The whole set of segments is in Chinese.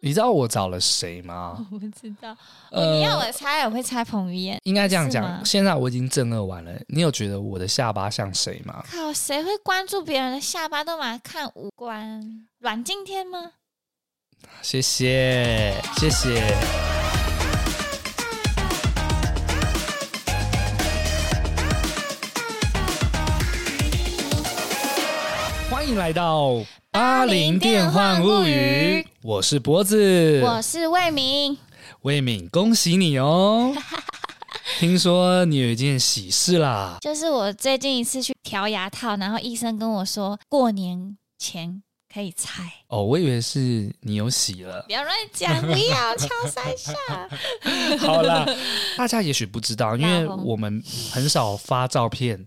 你知道我找了谁吗？我不知道。呃、你要我猜，我会猜彭于晏。应该这样讲。现在我已经正二完了，你有觉得我的下巴像谁吗？靠，谁会关注别人的下巴都嘛看五官？阮经天吗？谢谢，谢谢。来到。八零电幻物语，我是脖子，我是魏敏，魏敏，恭喜你哦！听说你有一件喜事啦，就是我最近一次去调牙套，然后医生跟我说过年前可以拆。哦，我以为是你有喜了，不要乱讲，不要敲三下。好啦，大家也许不知道，因为我们很少发照片。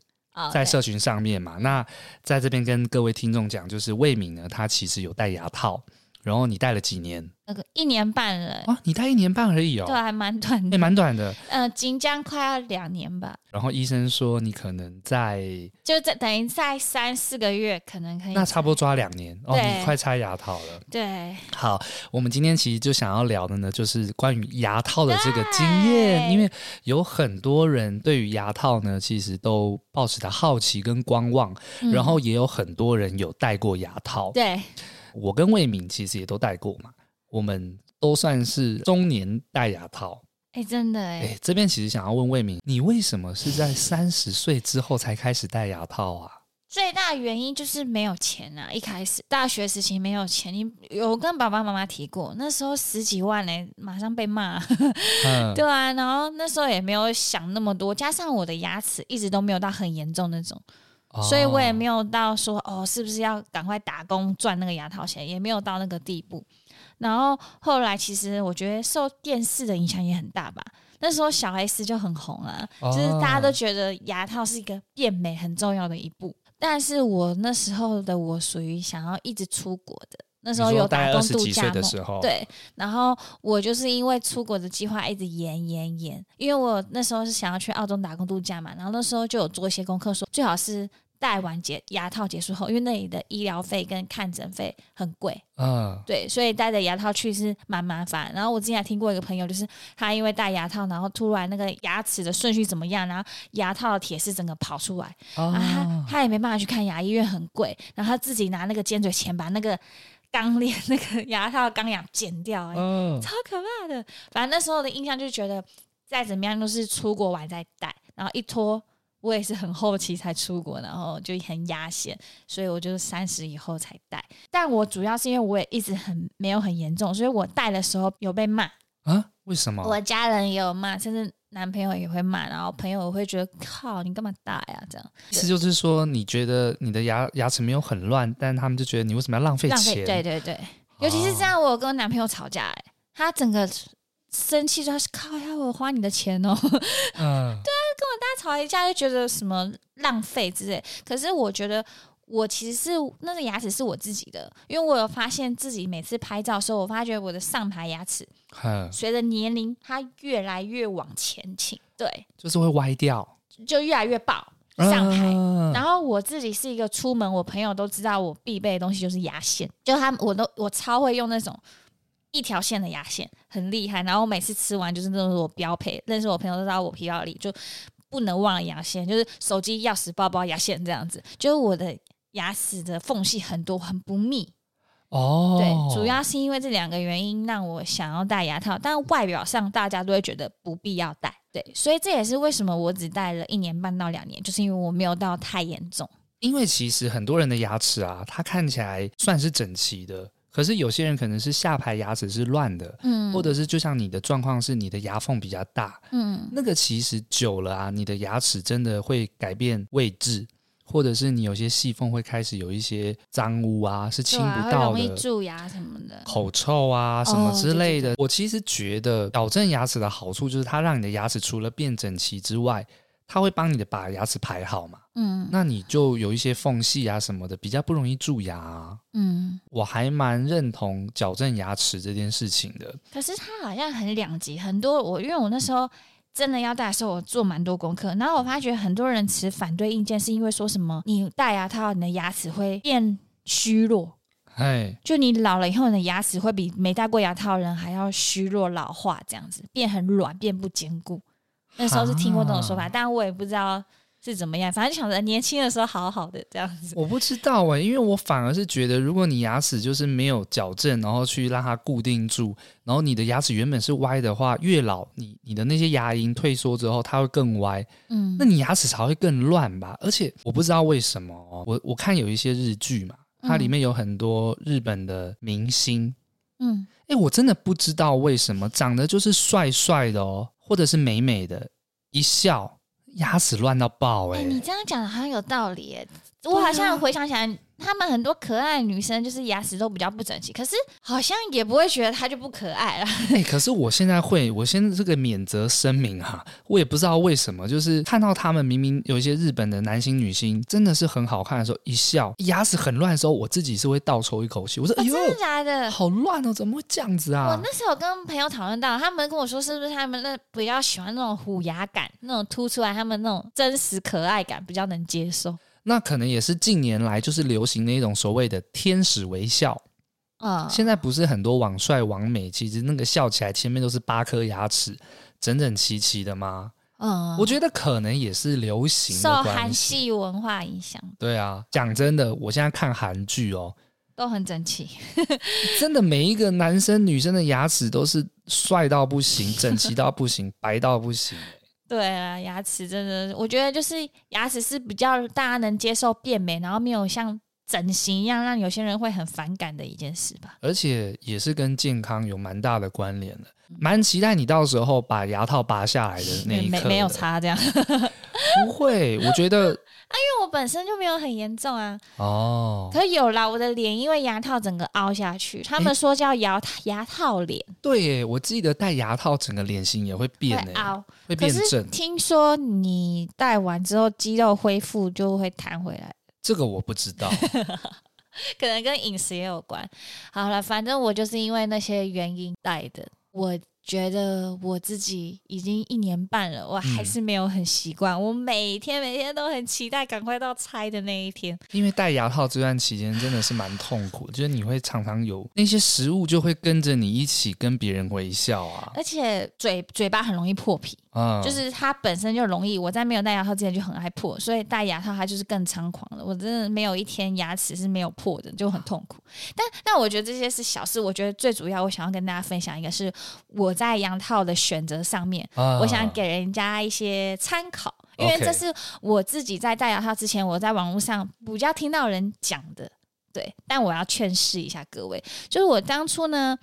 在社群上面嘛，那在这边跟各位听众讲，就是魏敏呢，他其实有戴牙套。然后你戴了几年？那个一年半了啊！你戴一年半而已哦，对，还蛮短的，也蛮短的。呃，即将快要两年吧。然后医生说你可能在，就在等于在三四个月可能可以。那差不多抓两年哦，你快拆牙套了。对，好，我们今天其实就想要聊的呢，就是关于牙套的这个经验，因为有很多人对于牙套呢，其实都抱持着好奇跟观望，嗯、然后也有很多人有戴过牙套。对。我跟魏敏其实也都戴过嘛，我们都算是中年戴牙套。哎，真的哎。哎，这边其实想要问魏敏，你为什么是在三十岁之后才开始戴牙套啊？最大原因就是没有钱啊！一开始大学时期没有钱，你有跟爸爸妈妈提过，那时候十几万嘞，马上被骂。嗯、对啊，然后那时候也没有想那么多，加上我的牙齿一直都没有到很严重那种。所以我也没有到说哦，是不是要赶快打工赚那个牙套钱，也没有到那个地步。然后后来其实我觉得受电视的影响也很大吧。那时候小 S 就很红啊，就是大家都觉得牙套是一个变美很重要的一步。但是我那时候的我属于想要一直出国的。那时候有打工度假的时候，对，然后我就是因为出国的计划一直延延延，因为我那时候是想要去澳洲打工度假嘛，然后那时候就有做一些功课，说最好是戴完结牙套结束后，因为那里的医疗费跟看诊费很贵，嗯，对，所以戴着牙套去是蛮麻烦。然后我之前还听过一个朋友，就是他因为戴牙套，然后突然那个牙齿的顺序怎么样，然后牙套的铁丝整个跑出来，啊，他他也没办法去看牙医，因为很贵，然后他自己拿那个尖嘴钳把那个。钢链那个牙套钢牙剪掉，欸，嗯，超可怕的。反正那时候的印象就觉得再怎么样都是出国玩再戴，然后一脱我也是很后期才出国，然后就很压线，所以我就三十以后才戴。但我主要是因为我也一直很没有很严重，所以我戴的时候有被骂啊？为什么？我家人也有骂，甚至。男朋友也会骂，然后朋友也会觉得靠，你干嘛戴呀？这样意思就是说，你觉得你的牙牙齿没有很乱，但他们就觉得你为什么要浪费钱？浪费，对对对，尤其是这样，我跟我男朋友吵架，哎，他整个生气说：“靠，要我花你的钱哦。”嗯，对啊，跟我大吵一架就觉得什么浪费之类。可是我觉得。我其实是那个牙齿是我自己的，因为我有发现自己每次拍照的时候，我发觉我的上排牙齿随着年龄它越来越往前倾，对，就是会歪掉，就越来越爆上排。啊、然后我自己是一个出门，我朋友都知道我必备的东西就是牙线，就他们我都我超会用那种一条线的牙线，很厉害。然后我每次吃完就是那种我标配，认识我朋友都知道我皮包里就不能忘了牙线，就是手机、钥匙、包包、牙线这样子，就是我的。牙齿的缝隙很多，很不密。哦，对，主要是因为这两个原因让我想要戴牙套，但外表上大家都会觉得不必要戴。对，所以这也是为什么我只戴了一年半到两年，就是因为我没有到太严重。因为其实很多人的牙齿啊，它看起来算是整齐的，可是有些人可能是下排牙齿是乱的，嗯，或者是就像你的状况是你的牙缝比较大，嗯，那个其实久了啊，你的牙齿真的会改变位置。或者是你有些细缝会开始有一些脏污啊，是清不到的，容易蛀牙什么的，口臭啊什么之类的。哦、我其实觉得矫正牙齿的好处就是它让你的牙齿除了变整齐之外，它会帮你的把牙齿排好嘛。嗯，那你就有一些缝隙啊什么的，比较不容易蛀牙啊。嗯，我还蛮认同矫正牙齿这件事情的。可是它好像很两极，很多我因为我那时候。真的要戴的时候，我做蛮多功课，然后我发觉很多人持反对意见，是因为说什么你戴牙套，你的牙齿会变虚弱，哎，就你老了以后，你的牙齿会比没戴过牙套的人还要虚弱老化，这样子变很软，变不坚固。那时候是听过这种说法，但我也不知道。是怎么样？反正想着年轻的时候好好的这样子。我不知道哎、欸，因为我反而是觉得，如果你牙齿就是没有矫正，然后去让它固定住，然后你的牙齿原本是歪的话，越老你你的那些牙龈退缩之后，它会更歪。嗯，那你牙齿才会更乱吧？而且我不知道为什么哦，我我看有一些日剧嘛，它里面有很多日本的明星。嗯，哎、欸，我真的不知道为什么长得就是帅帅的哦，或者是美美的，一笑。牙齿乱到爆哎、欸！你这样讲的好像有道理哎，我好像回想起来。他们很多可爱的女生，就是牙齿都比较不整齐，可是好像也不会觉得她就不可爱了。哎、欸，可是我现在会，我先这个免责声明哈，我也不知道为什么，就是看到他们明明有一些日本的男星女星真的是很好看的时候，一笑牙齿很乱的时候，我自己是会倒抽一口气。我说：“哎呦，真的假的？好乱哦，怎么会这样子啊？”我那时候跟朋友讨论到，他们跟我说，是不是他们那比较喜欢那种虎牙感，那种凸出来，他们那种真实可爱感比较能接受。那可能也是近年来就是流行的一种所谓的天使微笑啊。现在不是很多网帅网美，其实那个笑起来前面都是八颗牙齿，整整齐齐的吗？嗯，我觉得可能也是流行受韩系文化影响。对啊，讲真的，我现在看韩剧哦，都很整齐，真的每一个男生女生的牙齿都是帅到不行，整齐到不行，白到不行。对啊，牙齿真的，我觉得就是牙齿是比较大家能接受变美，然后没有像整形一样让有些人会很反感的一件事吧。而且也是跟健康有蛮大的关联的，蛮期待你到时候把牙套拔下来的那 一刻。没没有差这样？不会，我觉得。啊，因为我本身就没有很严重啊。哦，可有啦，我的脸因为牙套整个凹下去，他们说叫牙牙套脸。对耶，我记得戴牙套整个脸型也会变会凹，会变正。听说你戴完之后肌肉恢复就会弹回来。这个我不知道，可能跟饮食也有关。好了，反正我就是因为那些原因戴的，我。觉得我自己已经一年半了，我还是没有很习惯。嗯、我每天每天都很期待赶快到拆的那一天。因为戴牙套这段期间真的是蛮痛苦，就是你会常常有那些食物就会跟着你一起跟别人微笑啊，而且嘴嘴巴很容易破皮。嗯，就是它本身就容易，我在没有戴牙套之前就很爱破，所以戴牙套它就是更猖狂了。我真的没有一天牙齿是没有破的，就很痛苦。但但我觉得这些是小事，我觉得最主要我想要跟大家分享一个是我在牙套的选择上面，啊、我想给人家一些参考，因为这是我自己在戴牙套之前我在网络上比较听到人讲的，对。但我要劝示一下各位，就是我当初呢，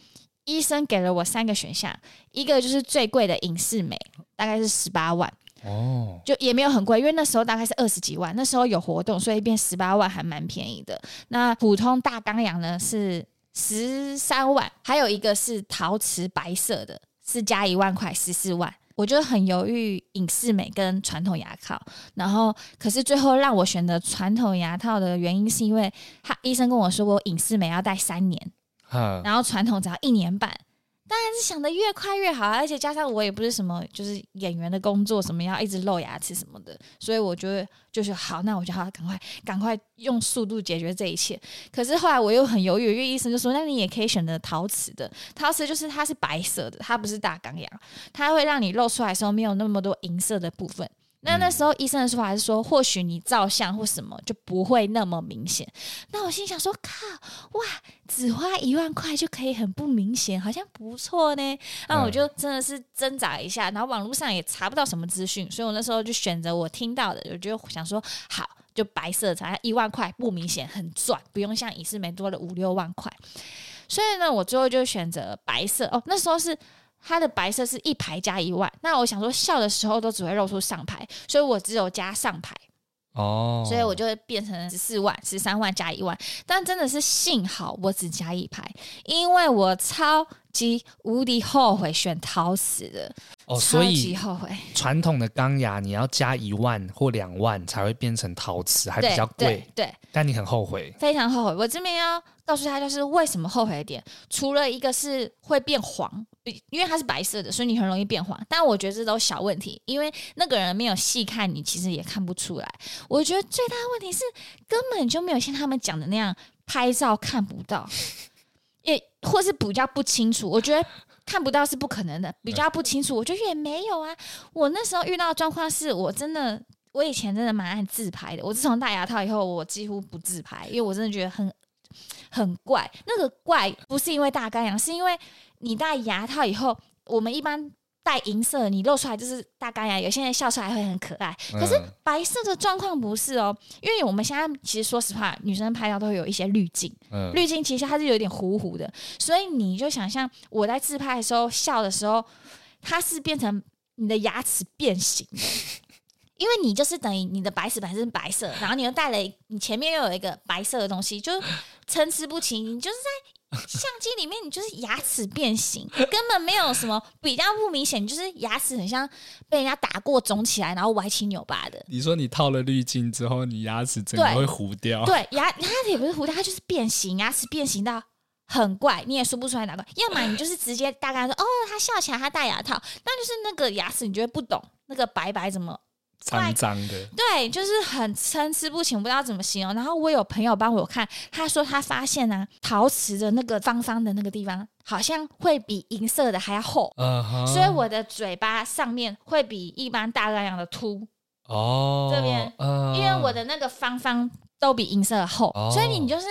医生给了我三个选项，一个就是最贵的隐适美。大概是十八万哦，就也没有很贵，因为那时候大概是二十几万，那时候有活动，所以变十八万还蛮便宜的。那普通大钢牙呢是十三万，还有一个是陶瓷白色的，是加一万块十四万。我就很犹豫隐适美跟传统牙套，然后可是最后让我选择传统牙套的原因是因为他医生跟我说我隐适美要戴三年，然后传统只要一年半。当然是想的越快越好啊，而且加上我也不是什么就是演员的工作，什么要一直露牙齿什么的，所以我觉得就是好，那我就好赶快赶快用速度解决这一切。可是后来我又很犹豫，因为医生就说，那你也可以选择陶瓷的，陶瓷就是它是白色的，它不是大钢牙，它会让你露出来的时候没有那么多银色的部分。那那时候医生的说法是说，或许你照相或什么就不会那么明显。那我心想说，靠，哇，只花一万块就可以很不明显，好像不错呢。那我就真的是挣扎一下，然后网络上也查不到什么资讯，所以我那时候就选择我听到的，我就想说，好，就白色才一万块，不明显，很赚，不用像隐适美多了五六万块。所以呢，我最后就选择白色。哦，那时候是。它的白色是一排加一万，那我想说笑的时候都只会露出上排，所以我只有加上排哦，所以我就会变成十四万、十三万加一万。但真的是幸好我只加一排，因为我超级无敌后悔选陶瓷的哦，所以超级后悔。传统的钢牙你要加一万或两万才会变成陶瓷，还比较贵。对，对，但你很后悔，非常后悔。我这边要告诉他，就是为什么后悔的点，除了一个是会变黄。因为它是白色的，所以你很容易变黄。但我觉得这都小问题，因为那个人没有细看你，其实也看不出来。我觉得最大的问题是根本就没有像他们讲的那样拍照看不到，也或是比较不清楚。我觉得看不到是不可能的，比较不清楚，我觉得也没有啊。我那时候遇到的状况是我真的，我以前真的蛮爱自拍的。我自从戴牙套以后，我几乎不自拍，因为我真的觉得很很怪。那个怪不是因为大干牙，是因为你戴牙套以后，我们一般。戴银色，你露出来就是大干牙，有些人笑出来会很可爱。可是白色的状况不是哦，因为我们现在其实说实话，女生拍照都会有一些滤镜，滤镜其实它是有点糊糊的，所以你就想象我在自拍的时候笑的时候，它是变成你的牙齿变形的，因为你就是等于你的白齿本身是白色，然后你又带了你前面又有一个白色的东西，就参差不齐，你就是在。相机里面，你就是牙齿变形，根本没有什么比较不明显，就是牙齿很像被人家打过肿起来，然后歪七扭八的。你说你套了滤镜之后，你牙齿整个会糊掉？对，牙牙齿也不是糊掉，它就是变形，牙齿变形到很怪，你也说不出来哪个。要么你就是直接大概说，哦，他笑起来他戴牙套，那就是那个牙齿你觉得不懂，那个白白怎么？脏脏的，对，就是很参差不齐，不知道怎么形容。然后我有朋友帮我看，他说他发现啊，陶瓷的那个方方的那个地方，好像会比银色的还要厚，uh huh. 所以我的嘴巴上面会比一般大太阳的凸哦，这边，uh huh. 因为我的那个方方都比银色的厚，uh huh. 所以你就是。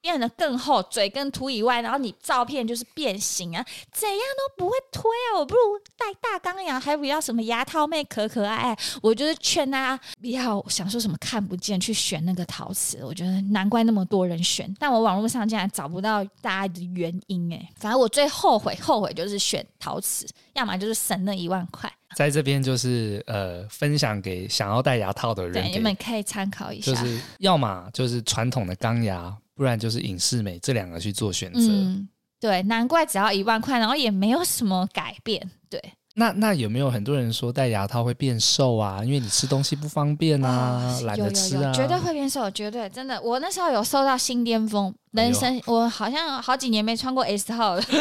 变得更厚，嘴更凸以外，然后你照片就是变形啊，怎样都不会推啊！我不如戴大钢牙，还不要什么牙套妹可可爱爱。我就是劝大家不要想说什么看不见去选那个陶瓷，我觉得难怪那么多人选，但我网络上竟然找不到大家的原因哎。反正我最后悔后悔就是选陶瓷，要么就是省那一万块。在这边就是呃分享给想要戴牙套的人，你们可以参考一下，就是要么就是传统的钢牙。不然就是影视美这两个去做选择。嗯，对，难怪只要一万块，然后也没有什么改变。对，那那有没有很多人说戴牙套会变瘦啊？因为你吃东西不方便啊，懒得吃啊，绝对会变瘦，绝对真的。我那时候有瘦到新巅峰，人生、哎、我好像好几年没穿过 S 号了。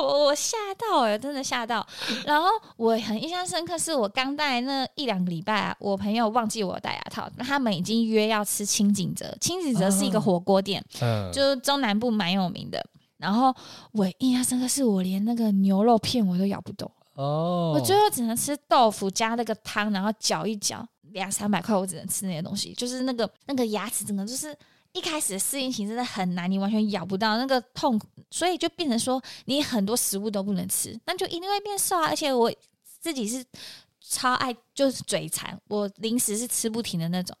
我我吓到哎、欸，真的吓到。然后我很印象深刻，是我刚戴那一两个礼拜啊，我朋友忘记我戴牙套，那他们已经约要吃轻井泽。轻井泽是一个火锅店，嗯，就是中南部蛮有名的。然后我印象深刻，是我连那个牛肉片我都咬不动哦，我最后只能吃豆腐加那个汤，然后搅一搅，两三百块我只能吃那些东西，就是那个那个牙齿整个就是。一开始的适应期真的很难，你完全咬不到那个痛，所以就变成说你很多食物都不能吃，那就一定会变瘦啊！而且我自己是超爱，就是嘴馋，我零食是吃不停的那种。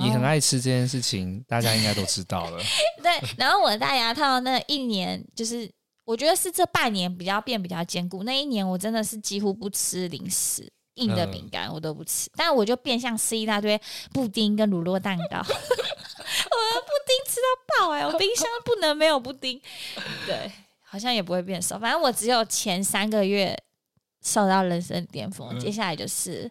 你很爱吃这件事情，大家应该都知道了。对，然后我戴牙套那一年，就是我觉得是这半年比较变比较坚固，那一年我真的是几乎不吃零食。硬的饼干我都不吃，嗯、但我就变相吃一大堆布丁跟乳酪蛋糕。我的布丁吃到爆哎、欸！我冰箱不能没有布丁。对，好像也不会变瘦。反正我只有前三个月瘦到人生巅峰，嗯、接下来就是。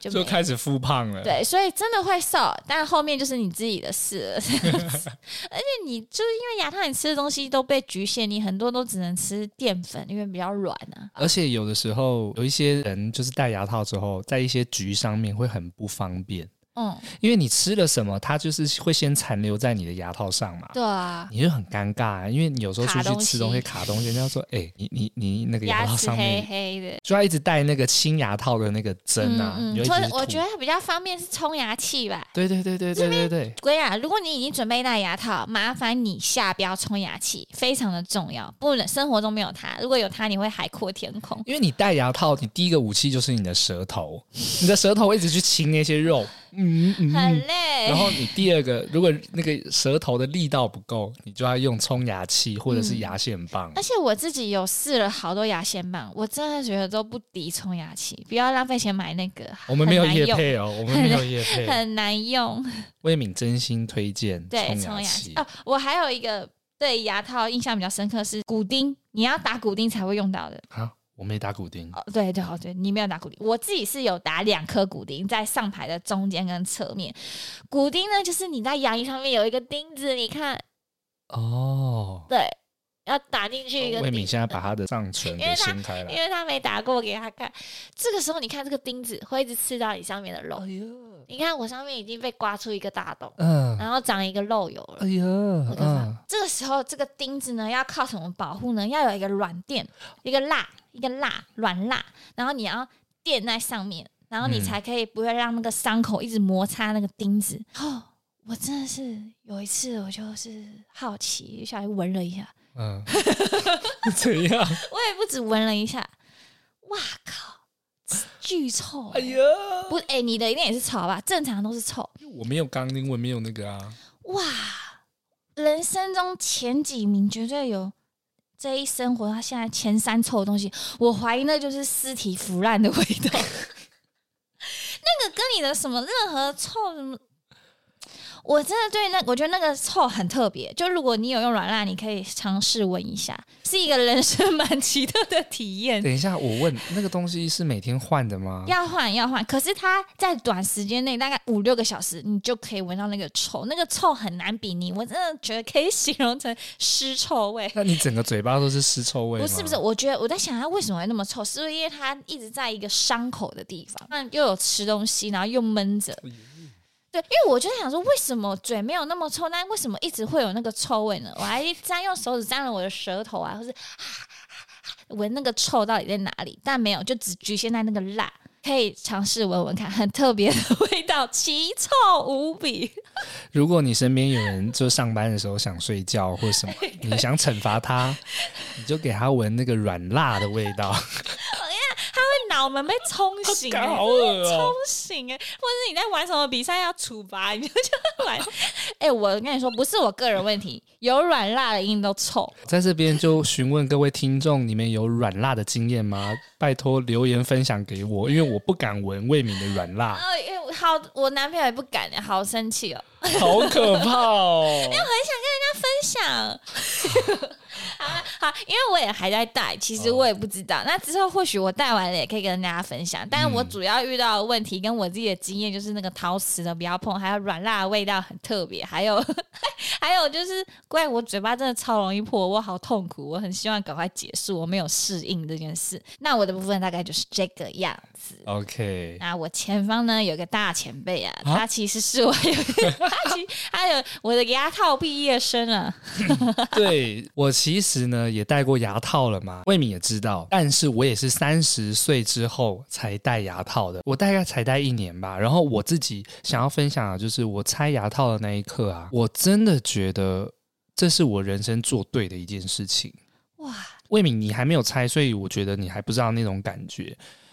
就，就开始复胖了，对，所以真的会瘦，但后面就是你自己的事了。而且你就是因为牙套，你吃的东西都被局限，你很多都只能吃淀粉，因为比较软啊。而且有的时候有一些人就是戴牙套之后，在一些局上面会很不方便。嗯，因为你吃了什么，它就是会先残留在你的牙套上嘛。对啊，你就很尴尬啊，因为你有时候出去吃东西卡东西，人家说：“哎、欸，你你你那个牙套上面黑黑的，就要一直戴那个清牙套的那个针啊。嗯嗯”我我觉得比较方便是冲牙器吧。对对对对对对对。龟啊，如果你已经准备戴牙套，麻烦你下标冲牙器，非常的重要，不能生活中没有它，如果有它，你会海阔天空。因为你戴牙套，你第一个武器就是你的舌头，你的舌头会一直去清那些肉。嗯，嗯，很累。然后你第二个，如果那个舌头的力道不够，你就要用冲牙器或者是牙线棒。嗯。而且我自己有试了好多牙线棒，我真的觉得都不敌冲牙器。不要浪费钱买那个，我们没有叶配哦，我们没有叶配，很难用。魏敏真心推荐对冲牙器哦。我还有一个对牙套印象比较深刻是骨钉，你要打骨钉才会用到的。好。我没打骨钉哦，对对对，你没有打骨钉，我自己是有打两颗骨钉在上排的中间跟侧面。骨钉呢，就是你在牙龈上面有一个钉子，你看，哦，对，要打进去一个。魏敏现在把他的上唇给掀开了，因为他没打过给他看。这个时候你看这个钉子会一直刺到你上面的肉。哎呦，你看我上面已经被刮出一个大洞，嗯，然后长一个肉油了。哎呦，嗯，这个时候这个钉子呢要靠什么保护呢？要有一个软垫，一个蜡，一个蜡软蜡，然后你要垫在上面，然后你才可以不会让那个伤口一直摩擦那个钉子。哦。我真的是有一次，我就是好奇，下来闻了一下，嗯，怎样？我也不止闻了一下，哇靠，巨臭！哎呀，不，哎、欸，你的一定也是臭吧？正常都是臭。我没有钢钉，我没有那个啊。哇，人生中前几名绝对有，这一生活他现在前三臭的东西，我怀疑那就是尸体腐烂的味道。那个跟你的什么任何臭什么？我真的对那，我觉得那个臭很特别。就如果你有用软蜡，你可以尝试闻一下，是一个人生蛮奇特的体验。等一下，我问那个东西是每天换的吗？要换，要换。可是它在短时间内，大概五六个小时，你就可以闻到那个臭。那个臭很难比拟，我真的觉得可以形容成尸臭味。那你整个嘴巴都是尸臭味吗？不是，不是。我觉得我在想，它为什么会那么臭？是不是因为它一直在一个伤口的地方？那又有吃东西，然后又闷着。对，因为我就在想说，为什么嘴没有那么臭，但为什么一直会有那个臭味呢？我还沾用手指沾了我的舌头啊，或是闻那个臭到底在哪里？但没有，就只局限在那个辣，可以尝试闻闻看，很特别的味道，奇臭无比。如果你身边有人就上班的时候想睡觉或什么，你想惩罚他，你就给他闻那个软辣的味道。脑门被冲醒，好恶心，冲醒哎！或者你在玩什么比赛要处罚，你就就玩。哎、欸，我跟你说，不是我个人问题，有软辣的音都臭。在这边就询问各位听众，你们有软辣的经验吗？拜托留言分享给我，因为我不敢闻魏敏的软辣。哦，因为好，我男朋友也不敢，好生气哦，好可怕哦！因为我很想跟人家分享。好，好，因为我也还在戴，其实我也不知道。哦、那之后或许我戴完了也可以跟大家分享。但是我主要遇到的问题跟我自己的经验就是那个陶瓷的不要碰，还有软蜡的味道很特别，还有 还有就是怪我嘴巴真的超容易破，我好痛苦，我很希望赶快结束，我没有适应这件事。那我的部分大概就是这个样子。OK。那我前方呢有个大前辈啊，啊他其实是我有，他其他有我的牙套毕业生啊。对我其实。其实呢，也戴过牙套了嘛？魏敏也知道，但是我也是三十岁之后才戴牙套的。我大概才戴一年吧。然后我自己想要分享的就是我拆牙套的那一刻啊，我真的觉得这是我人生做对的一件事情。哇，魏敏，你还没有拆，所以我觉得你还不知道那种感觉。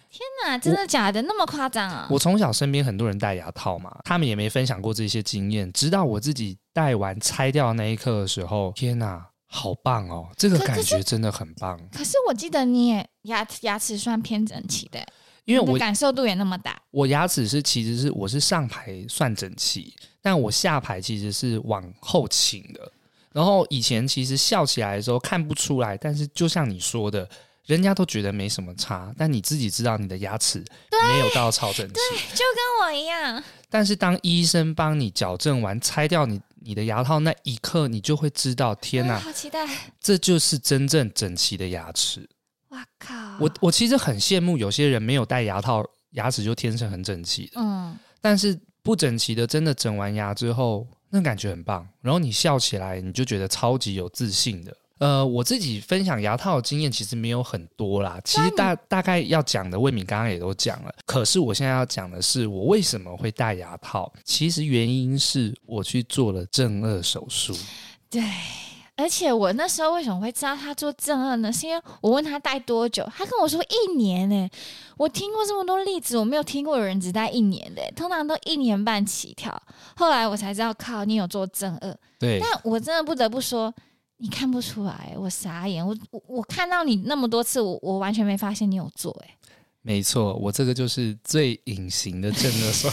天哪，真的假的？那么夸张啊！我从小身边很多人戴牙套嘛，他们也没分享过这些经验，直到我自己戴完拆掉的那一刻的时候，天哪！好棒哦，这个感觉真的很棒。可是，我记得你也牙牙齿算偏整齐的，因为我感受度也那么大。我牙齿是其实是我是上排算整齐，但我下排其实是往后倾的。然后以前其实笑起来的时候看不出来，但是就像你说的，人家都觉得没什么差，但你自己知道你的牙齿没有到超整齐，对，就跟我一样。但是当医生帮你矫正完，拆掉你。你的牙套那一刻，你就会知道，天哪！好期待，这就是真正整齐的牙齿。哇靠！我我其实很羡慕有些人没有戴牙套，牙齿就天生很整齐的。嗯，但是不整齐的，真的整完牙之后，那感觉很棒。然后你笑起来，你就觉得超级有自信的。呃，我自己分享牙套的经验其实没有很多啦，其实大大概要讲的，魏敏刚刚也都讲了。可是我现在要讲的是，我为什么会戴牙套？其实原因是我去做了正颚手术。对，而且我那时候为什么会知道他做正颚呢？是因为我问他戴多久，他跟我说一年呢、欸。我听过这么多例子，我没有听过有人只戴一年的、欸，通常都一年半起跳。后来我才知道，靠，你有做正颚。对，但我真的不得不说。你看不出来，我傻眼。我我我看到你那么多次，我我完全没发现你有做。哎，没错，我这个就是最隐形的正顎手，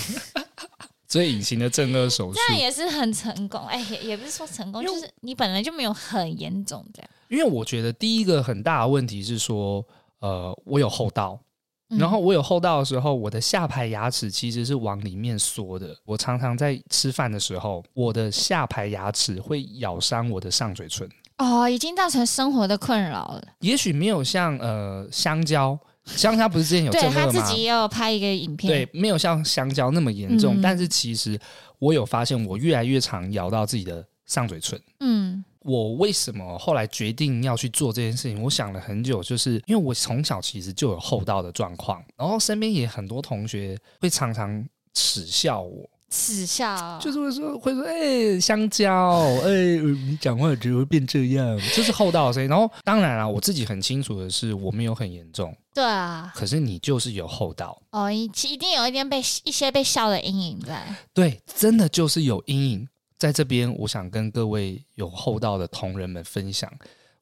最隐形的正颚手术，这样也是很成功。哎，也也不是说成功，就是你本来就没有很严重这样。因为我觉得第一个很大的问题是说，呃，我有戽斗。然后我有戽斗的时候，我的下排牙齿其实是往里面缩的。我常常在吃饭的时候，我的下排牙齿会咬伤我的上嘴唇。哦，已经造成生活的困扰了。也许没有像呃香蕉，香蕉不是之前有？对，他自己也有拍一个影片，对，没有像香蕉那么严重，嗯、但是其实我有发现，我越来越常咬到自己的上嘴唇。嗯。我为什么后来决定要去做这件事情？我想了很久，就是因为我从小其实就有厚道的状况，然后身边也很多同学会常常耻笑我，耻笑就是会说会说，哎、欸，香蕉，哎、欸，你讲话就会变这样，就是厚道的声音。然后当然了，我自己很清楚的是，我没有很严重，对啊，可是你就是有厚道。哦，一一定有一点被一些被笑的阴影在，对，真的就是有阴影。在这边，我想跟各位有厚道的同仁们分享，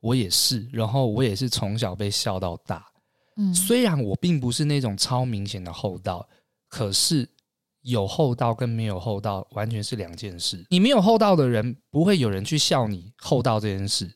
我也是，然后我也是从小被笑到大。嗯，虽然我并不是那种超明显的厚道，可是有厚道跟没有厚道完全是两件事。你没有厚道的人，不会有人去笑你厚道这件事。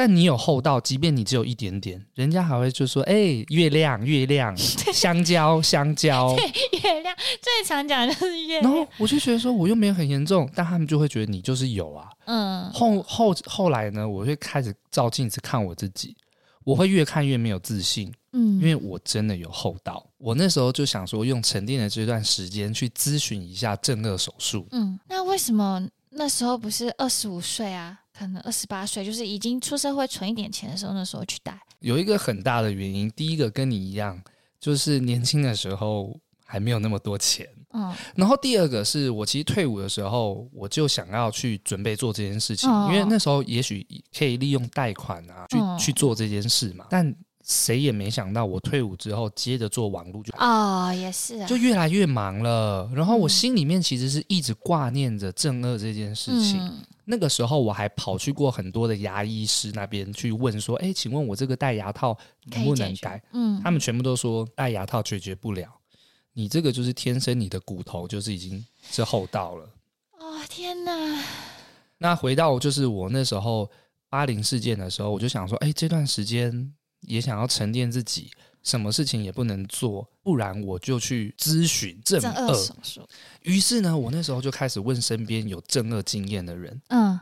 但你有厚道，即便你只有一点点，人家还会就说：“哎、欸，月亮，月亮，香蕉，香蕉。”对，月亮最常讲的就是月亮。然后我就觉得说，我又没有很严重，但他们就会觉得你就是有啊。嗯。后后后来呢，我会开始照镜子看我自己，我会越看越没有自信。嗯，因为我真的有厚道。我那时候就想说，用沉淀的这段时间去咨询一下正颚手术。嗯，那为什么那时候不是二十五岁啊？可能二十八岁，就是已经出社会存一点钱的时候，那时候去贷。有一个很大的原因，第一个跟你一样，就是年轻的时候还没有那么多钱。嗯，然后第二个是我其实退伍的时候，我就想要去准备做这件事情，嗯、因为那时候也许可以利用贷款啊，去、嗯、去做这件事嘛。但谁也没想到，我退伍之后接着做网络就哦，也是、啊，就越来越忙了。然后我心里面其实是一直挂念着正二这件事情。嗯、那个时候我还跑去过很多的牙医师那边去问说：“哎，请问我这个戴牙套能不能戴？”嗯，他们全部都说戴牙套解决不了，你这个就是天生你的骨头就是已经是厚道了。哦天哪！那回到就是我那时候八零事件的时候，我就想说：“哎，这段时间。”也想要沉淀自己，什么事情也不能做，不然我就去咨询正二手术。于是呢，我那时候就开始问身边有正二经验的人。嗯，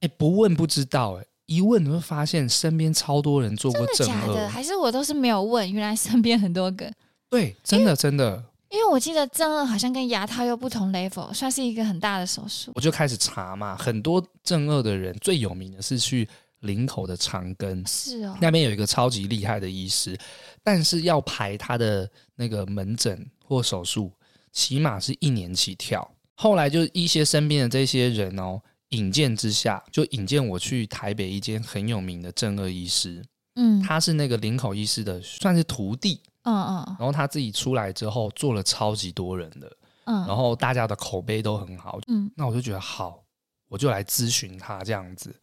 哎，不问不知道，哎，一问你会发现身边超多人做过正顎。的，还是我都是没有问？原来身边很多个。对，真的真的。因为我记得正二好像跟牙套又不同 level，算是一个很大的手术。我就开始查嘛，很多正二的人最有名的是去。林口的长庚是哦，那边有一个超级厉害的医师，但是要排他的那个门诊或手术，起码是一年起跳。后来就一些身边的这些人哦，引荐之下，就引荐我去台北一间很有名的正二医师，嗯，他是那个林口医师的算是徒弟，嗯嗯，然后他自己出来之后做了超级多人的，嗯，然后大家的口碑都很好，嗯，那我就觉得好，我就来咨询他这样子。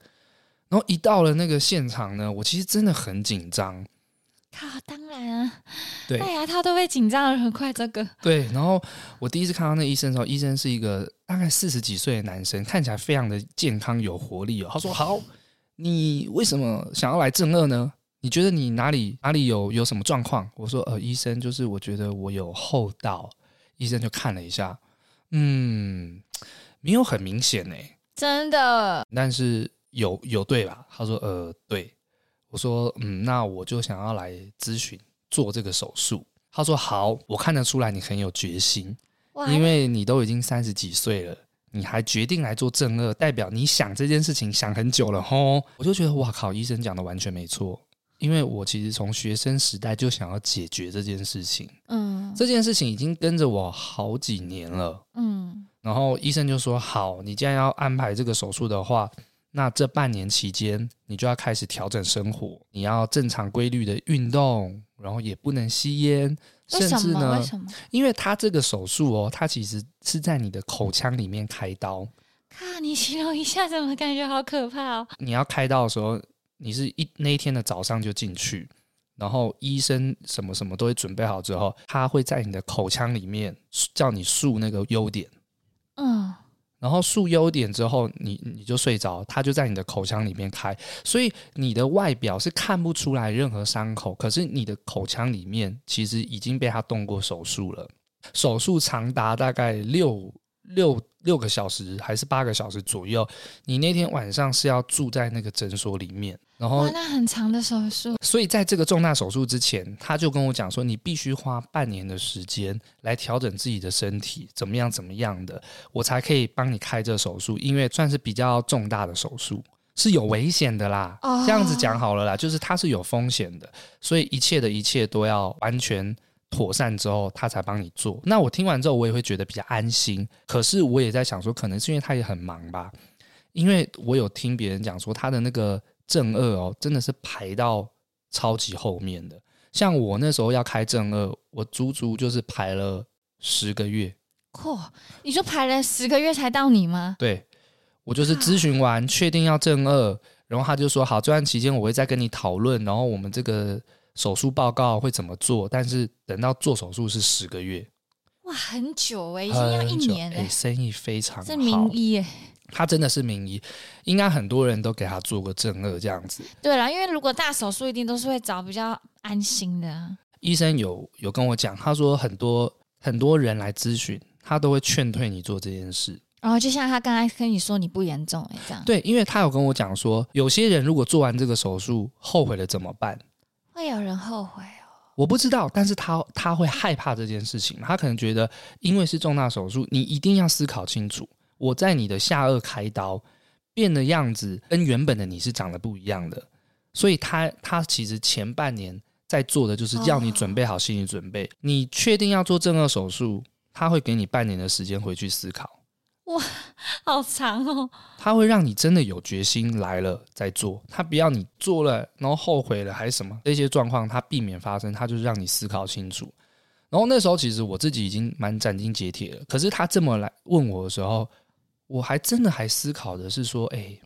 然后一到了那个现场呢，我其实真的很紧张。靠，当然啊，对，戴牙套都会紧张的很快。这个对，然后我第一次看到那医生的时候，医生是一个大概四十几岁的男生，看起来非常的健康有活力哦。他说：“好，你为什么想要来正二呢？你觉得你哪里哪里有有什么状况？”我说：“呃，医生，就是我觉得我有厚道。”医生就看了一下，嗯，没有很明显呢，真的，但是。有有对吧？他说呃对，我说嗯，那我就想要来咨询做这个手术。他说好，我看得出来你很有决心，因为你都已经三十几岁了，你还决定来做正二，代表你想这件事情想很久了吼。我就觉得哇靠，医生讲的完全没错，因为我其实从学生时代就想要解决这件事情，嗯，这件事情已经跟着我好几年了，嗯，然后医生就说好，你既然要安排这个手术的话。那这半年期间，你就要开始调整生活，你要正常规律的运动，然后也不能吸烟，甚至呢，为什么？因为他这个手术哦，它其实是在你的口腔里面开刀。啊，你形容一下，怎么感觉好可怕哦？你要开刀的时候，你是一那一天的早上就进去，然后医生什么什么都会准备好之后，他会在你的口腔里面叫你漱那个优点。嗯。然后数优点之后，你你就睡着，它就在你的口腔里面开，所以你的外表是看不出来任何伤口，可是你的口腔里面其实已经被他动过手术了。手术长达大概六六六个小时还是八个小时左右，你那天晚上是要住在那个诊所里面，然后那很长的手术。所以在这个重大手术之前，他就跟我讲说，你必须花半年的时间来调整自己的身体，怎么样怎么样的，我才可以帮你开这手术，因为算是比较重大的手术，是有危险的啦。哦，这样子讲好了啦，就是它是有风险的，所以一切的一切都要完全。妥善之后，他才帮你做。那我听完之后，我也会觉得比较安心。可是我也在想说，可能是因为他也很忙吧。因为我有听别人讲说，他的那个正二哦，真的是排到超级后面的。像我那时候要开正二，我足足就是排了十个月。嚯，你说排了十个月才到你吗？对，我就是咨询完，确定要正二，然后他就说好，这段期间我会再跟你讨论，然后我们这个。手术报告会怎么做？但是等到做手术是十个月，哇，很久哎、欸，已经要一年了、欸。生意非常好，是名医他真的是名医，应该很多人都给他做过正二这样子。对啦，因为如果大手术，一定都是会找比较安心的。医生有有跟我讲，他说很多很多人来咨询，他都会劝退你做这件事。然后就像他刚才跟你说，你不严重哎、欸，这样。对，因为他有跟我讲说，有些人如果做完这个手术后悔了怎么办？会有人后悔哦，我不知道，但是他他会害怕这件事情，他可能觉得，因为是重大手术，你一定要思考清楚，我在你的下颚开刀变的样子跟原本的你是长得不一样的，所以他他其实前半年在做的就是要你准备好心理准备，你确定要做正顎手术，他会给你半年的时间回去思考。哇，好长哦！他会让你真的有决心来了再做，他不要你做了然后后悔了还是什么这些状况，他避免发生，他就是让你思考清楚。然后那时候其实我自己已经蛮斩钉截铁了，可是他这么来问我的时候，我还真的还思考的是说，哎，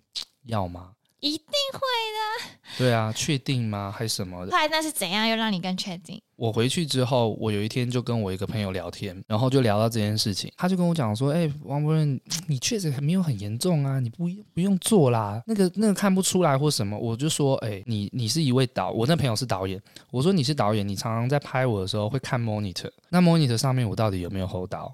要吗？一定会的。对啊，确定吗？还是什么的？后来那是怎样又让你更确定？我回去之后，我有一天就跟我一个朋友聊天，然后就聊到这件事情，他就跟我讲说：“哎、王博仁，你确实还没有很严重啊，你不不用做啦，那个那个看不出来或什么。”我就说：“哎、你你是一位导，我那朋友是导演，我说你是导演，你常常在拍我的时候会看 monitor，那 monitor 上面我到底有没有 hold 到？”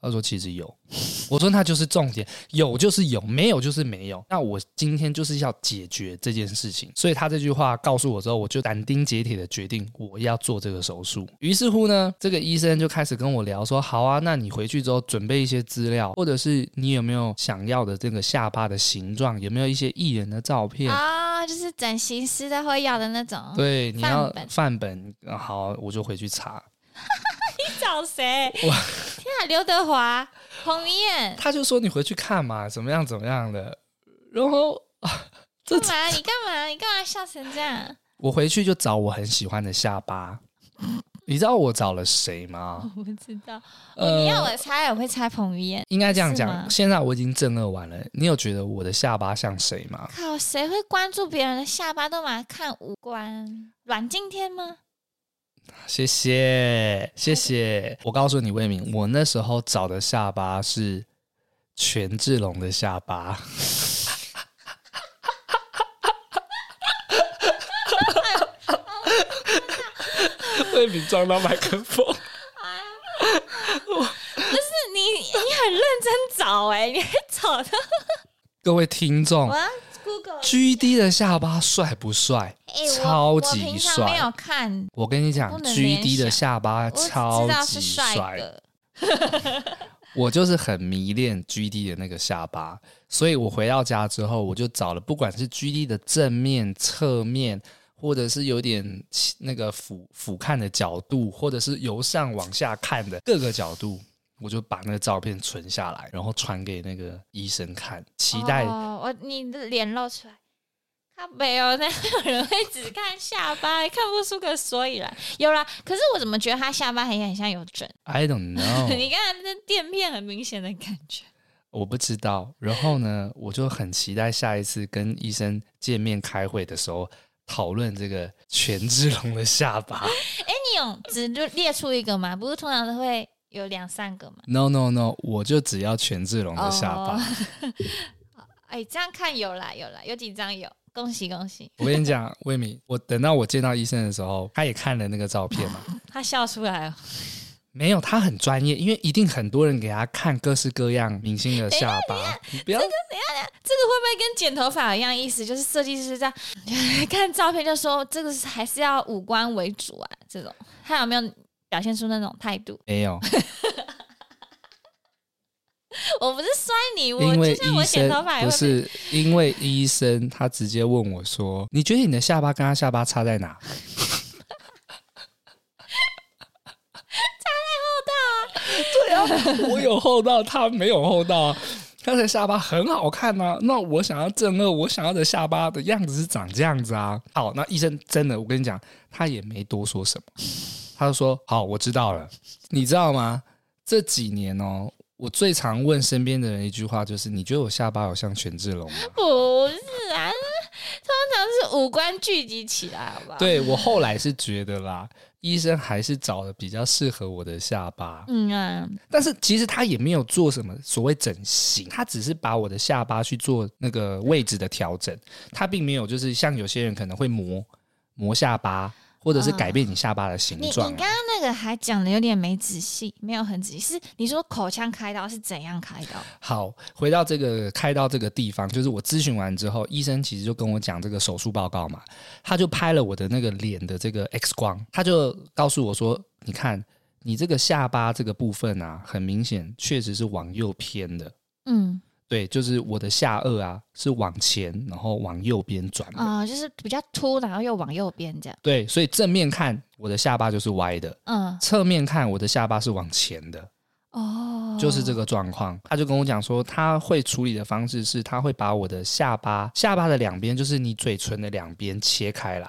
他说：“其实有。”我说：“那就是重点，有就是有，没有就是没有。那我今天就是要解决这件事情。”所以他这句话告诉我之后，我就斩钉截铁的决定我要做这个手术。于是乎呢，这个医生就开始跟我聊说：“好啊，那你回去之后准备一些资料，或者是你有没有想要的这个下巴的形状？有没有一些艺人的照片啊？就是整形师都会要的那种。对，你要范本。好，我就回去查。”你找谁？我天啊，刘德华、彭于晏，他就说你回去看嘛，怎么样怎么样的。然后干嘛？你干嘛？你干嘛笑成这样？我回去就找我很喜欢的下巴。你知道我找了谁吗？我不知道。呃、你要我猜，我会猜彭于晏。应该这样讲。现在我已经正顎完了，你有觉得我的下巴像谁吗？靠，谁会关注别人的下巴都嘛看五官？阮经天吗？谢谢谢谢，我告诉你，魏敏，我那时候找的下巴是权志龙的下巴。魏敏撞到麦克风。不是你，你很认真找哎、欸，你还找到？各位听众。G D 的下巴帅不帅？欸、超级帅！没有看。我跟你讲，G D 的下巴超级帅。我就是很迷恋 G D 的那个下巴，所以我回到家之后，我就找了，不管是 G D 的正面、侧面，或者是有点那个俯俯瞰的角度，或者是由上往下看的各个角度。我就把那个照片存下来，然后传给那个医生看，期待。哦，我你的脸露出来，他没有，那有人会只看下巴，看不出个所以然。有啦，可是我怎么觉得他下巴很很像有整？I don't know。你看那垫片很明显的感觉。我不知道。然后呢，我就很期待下一次跟医生见面开会的时候，讨论这个权志龙的下巴。哎，你有只列出一个吗？不是通常都会。有两三个嘛？No No No，我就只要权志龙的下巴。哎、oh. 欸，这样看有啦有啦，有几张有，恭喜恭喜！我跟你讲，魏敏，我等到我见到医生的时候，他也看了那个照片嘛，他笑出来了。没有，他很专业，因为一定很多人给他看各式各样明星的下巴。你不要，这个这个会不会跟剪头发一样意思？就是设计师这样看照片就说这个还是要五官为主啊？这种他有没有表现出那种态度？没有。我不是摔你，我就像我剪头发不是因为医生他直接问我说：“你觉得你的下巴跟他下巴差在哪？” 差在厚道对啊，我有厚道，他没有厚道。他的下巴很好看啊，那我想要正二，我想要的下巴的样子是长这样子啊。好，那医生真的，我跟你讲，他也没多说什么，他就说：“好，我知道了。”你知道吗？这几年哦，我最常问身边的人一句话就是：“你觉得我下巴有像权志龙吗？”不是啊，通常是五官聚集起来，好不好？对，我后来是觉得啦。医生还是找了比较适合我的下巴，嗯啊，但是其实他也没有做什么所谓整形，他只是把我的下巴去做那个位置的调整，他并没有就是像有些人可能会磨磨下巴。或者是改变你下巴的形状、啊。你你刚刚那个还讲的有点没仔细，没有很仔细。是你说口腔开刀是怎样开刀？好，回到这个开刀这个地方，就是我咨询完之后，医生其实就跟我讲这个手术报告嘛，他就拍了我的那个脸的这个 X 光，他就告诉我说：“你看，你这个下巴这个部分啊，很明显确实是往右偏的。”嗯。对，就是我的下颚啊，是往前，然后往右边转啊、呃，就是比较凸，然后又往右边这样。对，所以正面看我的下巴就是歪的，嗯，侧面看我的下巴是往前的，哦，就是这个状况。他就跟我讲说，他会处理的方式是，他会把我的下巴，下巴的两边，就是你嘴唇的两边切开来，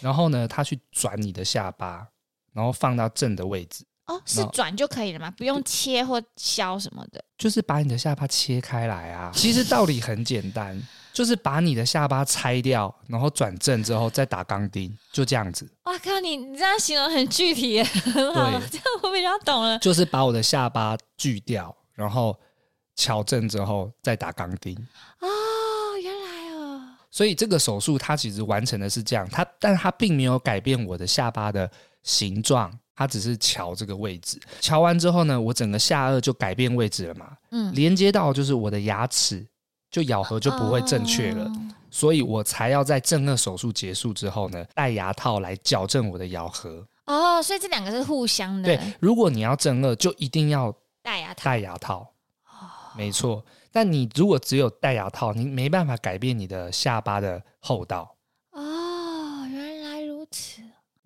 然后呢，他去转你的下巴，然后放到正的位置。哦，是转就可以了吗？不用切或削什么的，就是把你的下巴切开来啊。其实道理很简单，就是把你的下巴拆掉，然后转正之后再打钢钉，就这样子。哇靠，你你这样形容很具体耶，很好，对这样我比较懂了。就是把我的下巴锯掉，然后矫正之后再打钢钉。哦，原来哦。所以这个手术它其实完成的是这样，它但它并没有改变我的下巴的形状。它只是瞧这个位置，瞧完之后呢，我整个下颚就改变位置了嘛，嗯，连接到就是我的牙齿，就咬合就不会正确了，哦、所以我才要在正颚手术结束之后呢，戴牙套来矫正我的咬合。哦，所以这两个是互相的。对，如果你要正颚，就一定要戴牙套。戴牙套，哦，没错。但你如果只有戴牙套，你没办法改变你的下巴的厚道。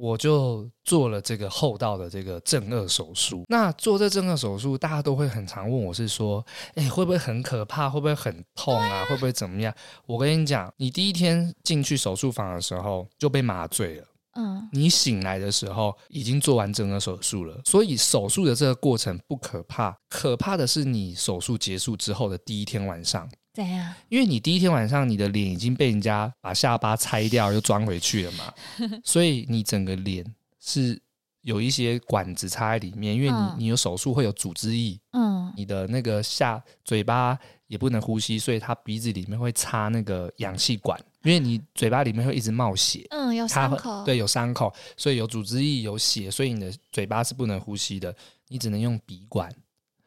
我就做了这个厚道的这个正颚手术。那做这正颚手术，大家都会很常问我是说，哎，会不会很可怕？会不会很痛啊？会不会怎么样？我跟你讲，你第一天进去手术房的时候就被麻醉了。嗯，你醒来的时候已经做完正顎手术了。所以手术的这个过程不可怕，可怕的是你手术结束之后的第一天晚上。怎样？因为你第一天晚上你的脸已经被人家把下巴拆掉又装回去了嘛，所以你整个脸是有一些管子插在里面，因为你、嗯、你有手术会有组织液，嗯，你的那个下嘴巴也不能呼吸，所以他鼻子里面会插那个氧气管，因为你嘴巴里面会一直冒血，嗯，有伤口，对，有伤口，所以有组织液有血，所以你的嘴巴是不能呼吸的，你只能用鼻管，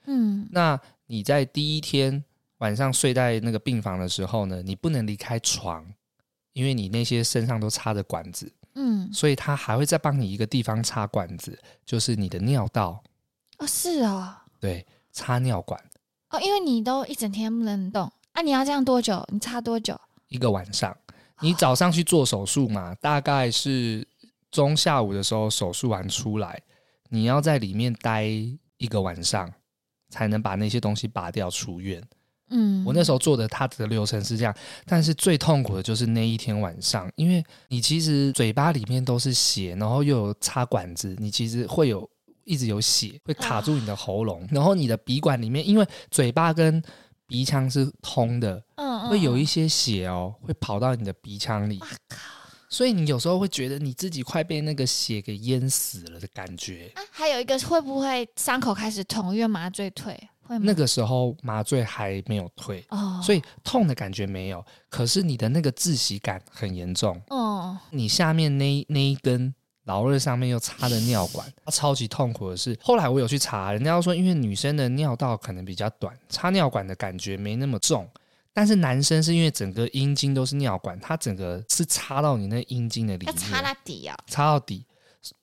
嗯，那你在第一天。晚上睡在那个病房的时候呢，你不能离开床，因为你那些身上都插着管子，嗯，所以他还会再帮你一个地方插管子，就是你的尿道。哦，是啊，对，插尿管。哦，因为你都一整天不能动，啊，你要这样多久？你插多久？一个晚上。你早上去做手术嘛，大概是中下午的时候手术完出来，你要在里面待一个晚上，才能把那些东西拔掉出院。嗯，我那时候做的，它的流程是这样，但是最痛苦的就是那一天晚上，因为你其实嘴巴里面都是血，然后又有插管子，你其实会有一直有血会卡住你的喉咙，然后你的鼻管里面，因为嘴巴跟鼻腔是通的，嗯，会有一些血哦，会跑到你的鼻腔里，所以你有时候会觉得你自己快被那个血给淹死了的感觉。啊，还有一个会不会伤口开始痛，因为麻醉退？那个时候麻醉还没有退，哦，所以痛的感觉没有，可是你的那个窒息感很严重。哦，你下面那那一根老二上面又插着尿管，他超级痛苦的是，后来我有去查，人家说因为女生的尿道可能比较短，插尿管的感觉没那么重，但是男生是因为整个阴茎都是尿管，它整个是插到你那阴茎的里面，插到底啊，插到底，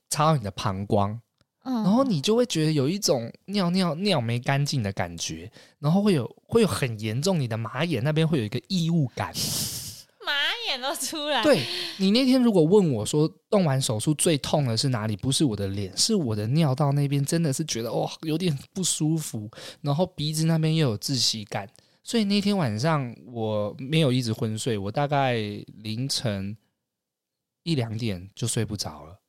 插到你的膀胱。然后你就会觉得有一种尿尿尿没干净的感觉，然后会有会有很严重，你的马眼那边会有一个异物感，马眼都出来。对，你那天如果问我说动完手术最痛的是哪里？不是我的脸，是我的尿道那边，真的是觉得哦有点不舒服，然后鼻子那边又有窒息感，所以那天晚上我没有一直昏睡，我大概凌晨一两点就睡不着了。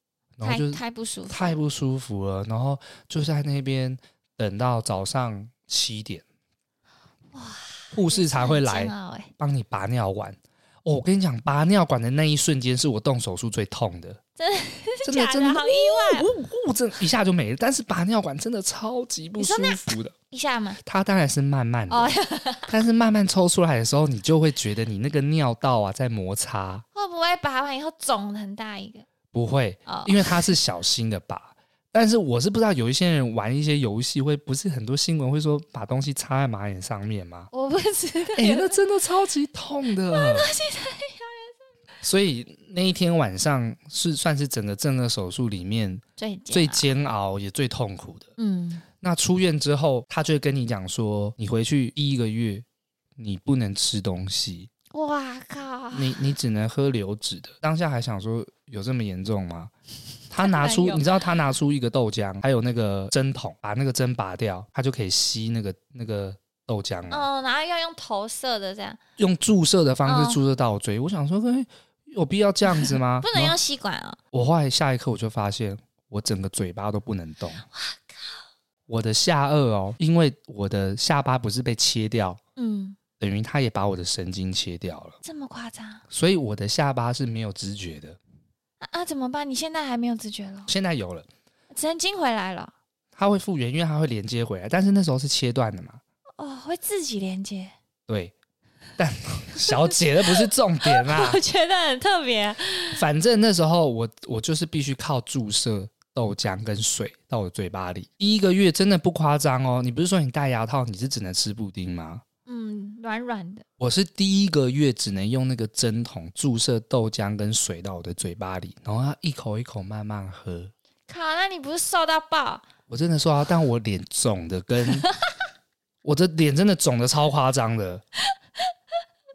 然后就太太不舒服，太不舒服了。然后就在那边等到早上七点，哇，护士才会来帮你拔尿管。哦，我跟你讲，拔尿管的那一瞬间是我动手术最痛的，真的真的真的好意外，呜呜，这一下就没了。但是拔尿管真的超级不舒服的，一下嘛。它当然是慢慢的，但是慢慢抽出来的时候，你就会觉得你那个尿道啊在摩擦。会不会拔完以后肿很大一个？不会，因为他是小心的拔。Oh. 但是我是不知道有一些人玩一些游戏会不是很多新闻会说把东西插在马眼上面吗？我不知道，哎、欸，那真的超级痛的。所以那一天晚上是算是整个正颌手术里面最最煎熬也最痛苦的。嗯，那出院之后，他就会跟你讲说，你回去第一个月你不能吃东西。哇靠！你你只能喝流质的。当下还想说有这么严重吗？他拿出，你知道他拿出一个豆浆，还有那个针筒，把那个针拔掉，他就可以吸那个那个豆浆了。哦，然后要用投射的这样，用注射的方式注射到我嘴。哦、我想说，哎，有必要这样子吗？不能用吸管啊、哦！我后来下一刻我就发现，我整个嘴巴都不能动。哇靠！我的下颚哦，因为我的下巴不是被切掉，嗯。等于他也把我的神经切掉了，这么夸张？所以我的下巴是没有知觉的。啊，啊怎么办？你现在还没有知觉了？现在有了，神经回来了。它会复原，因为它会连接回来。但是那时候是切断的嘛？哦，会自己连接。对，但小姐那不是重点啊。我觉得很特别。反正那时候我我就是必须靠注射豆浆跟水到我嘴巴里。第一个月真的不夸张哦。你不是说你戴牙套，你是只能吃布丁吗？嗯，软软的。我是第一个月只能用那个针筒注射豆浆跟水到我的嘴巴里，然后他一口一口慢慢喝。靠，那你不是瘦到爆？我真的瘦啊，但我脸肿的跟 我的脸真的肿的超夸张的。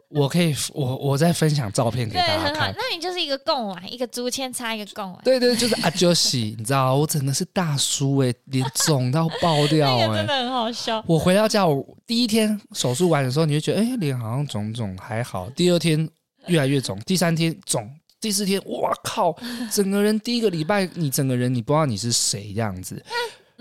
我可以，我我再分享照片给大家看。那你就是一个贡丸，一个竹签插一个贡丸。对对，就是阿娇喜，你知道，我真的是大叔哎，脸肿到爆 掉哎，真的很好笑。我回到家，我第一天手术完的时候，你会觉得哎，脸好像肿肿还好。第二天越来越肿，第三天肿，第四天，哇靠，整个人第一个礼拜，你整个人你不知道你是谁这样子。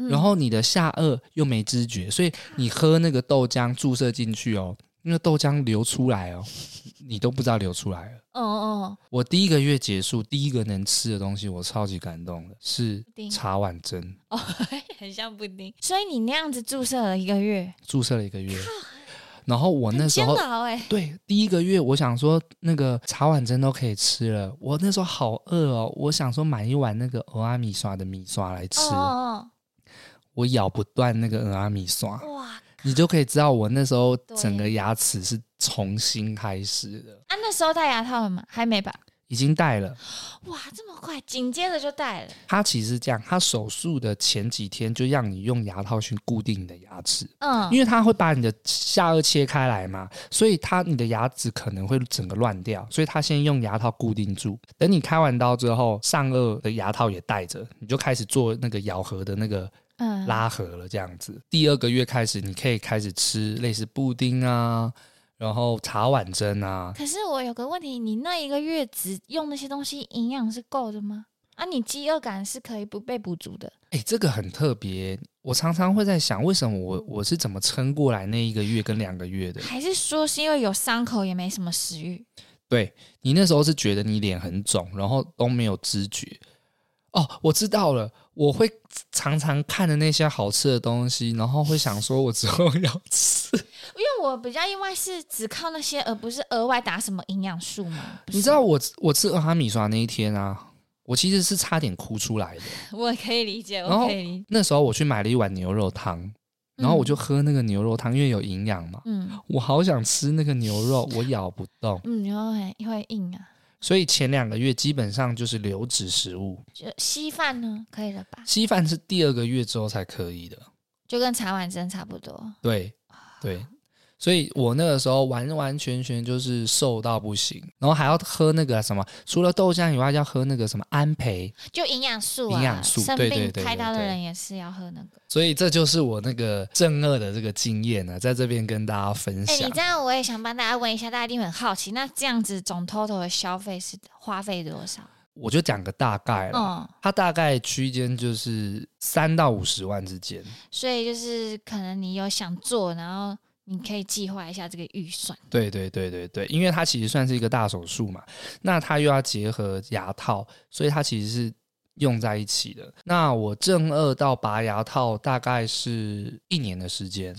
然后你的下颚又没知觉，所以你喝那个豆浆注射进去哦。那个豆浆流出来哦，你都不知道流出来了。哦哦，我第一个月结束，第一个能吃的东西，我超级感动的，是茶碗蒸。哦，很像布丁。所以你那样子注射了一个月，注射了一个月。然后我那时候，欸、对，第一个月我想说那个茶碗蒸都可以吃了，我那时候好饿哦，我想说买一碗那个俄阿米刷的米刷来吃。哦，哦，我咬不断那个俄阿米刷。哇。你就可以知道我那时候整个牙齿是重新开始的。啊，那时候戴牙套了吗？还没吧？已经戴了。哇，这么快，紧接着就戴了。他其实这样，他手术的前几天就让你用牙套去固定你的牙齿。嗯，因为他会把你的下颚切开来嘛，所以他你的牙齿可能会整个乱掉，所以他先用牙套固定住。等你开完刀之后，上颚的牙套也戴着，你就开始做那个咬合的那个。嗯，拉合了这样子。第二个月开始，你可以开始吃类似布丁啊，然后茶碗蒸啊。可是我有个问题，你那一个月只用那些东西，营养是够的吗？啊，你饥饿感是可以不被补足的。哎，这个很特别。我常常会在想，为什么我我是怎么撑过来那一个月跟两个月的？还是说是因为有伤口，也没什么食欲？对，你那时候是觉得你脸很肿，然后都没有知觉。哦，我知道了。我会常常看的那些好吃的东西，然后会想说，我之后要吃。因为我比较意外是只靠那些，而不是额外打什么营养素嘛。你知道我我吃蚵仔米刷那一天啊，我其实是差点哭出来的。我可以理解，我可以理解。那时候我去买了一碗牛肉汤，然后我就喝那个牛肉汤，因为有营养嘛。嗯，我好想吃那个牛肉，我咬不动。嗯，牛肉很会硬啊。所以前两个月基本上就是流质食物。就稀饭呢，可以了吧？稀饭是第二个月之后才可以的，就跟茶碗蒸差不多。对，对。所以我那个时候完完全全就是瘦到不行，然后还要喝那个什么，除了豆浆以外，要喝那个什么安培，就营养素啊。营养素，生病对对对，开刀的人也是要喝那个。所以这就是我那个正二的这个经验呢，在这边跟大家分享。哎，你这样我也想帮大家问一下，大家一定很好奇，那这样子总 total 的消费是花费多少？我就讲个大概了，嗯，它大概区间就是三到五十万之间。所以就是可能你有想做，然后。你可以计划一下这个预算。对对对对对，因为它其实算是一个大手术嘛，那它又要结合牙套，所以它其实是用在一起的。那我正二到拔牙套大概是一年的时间。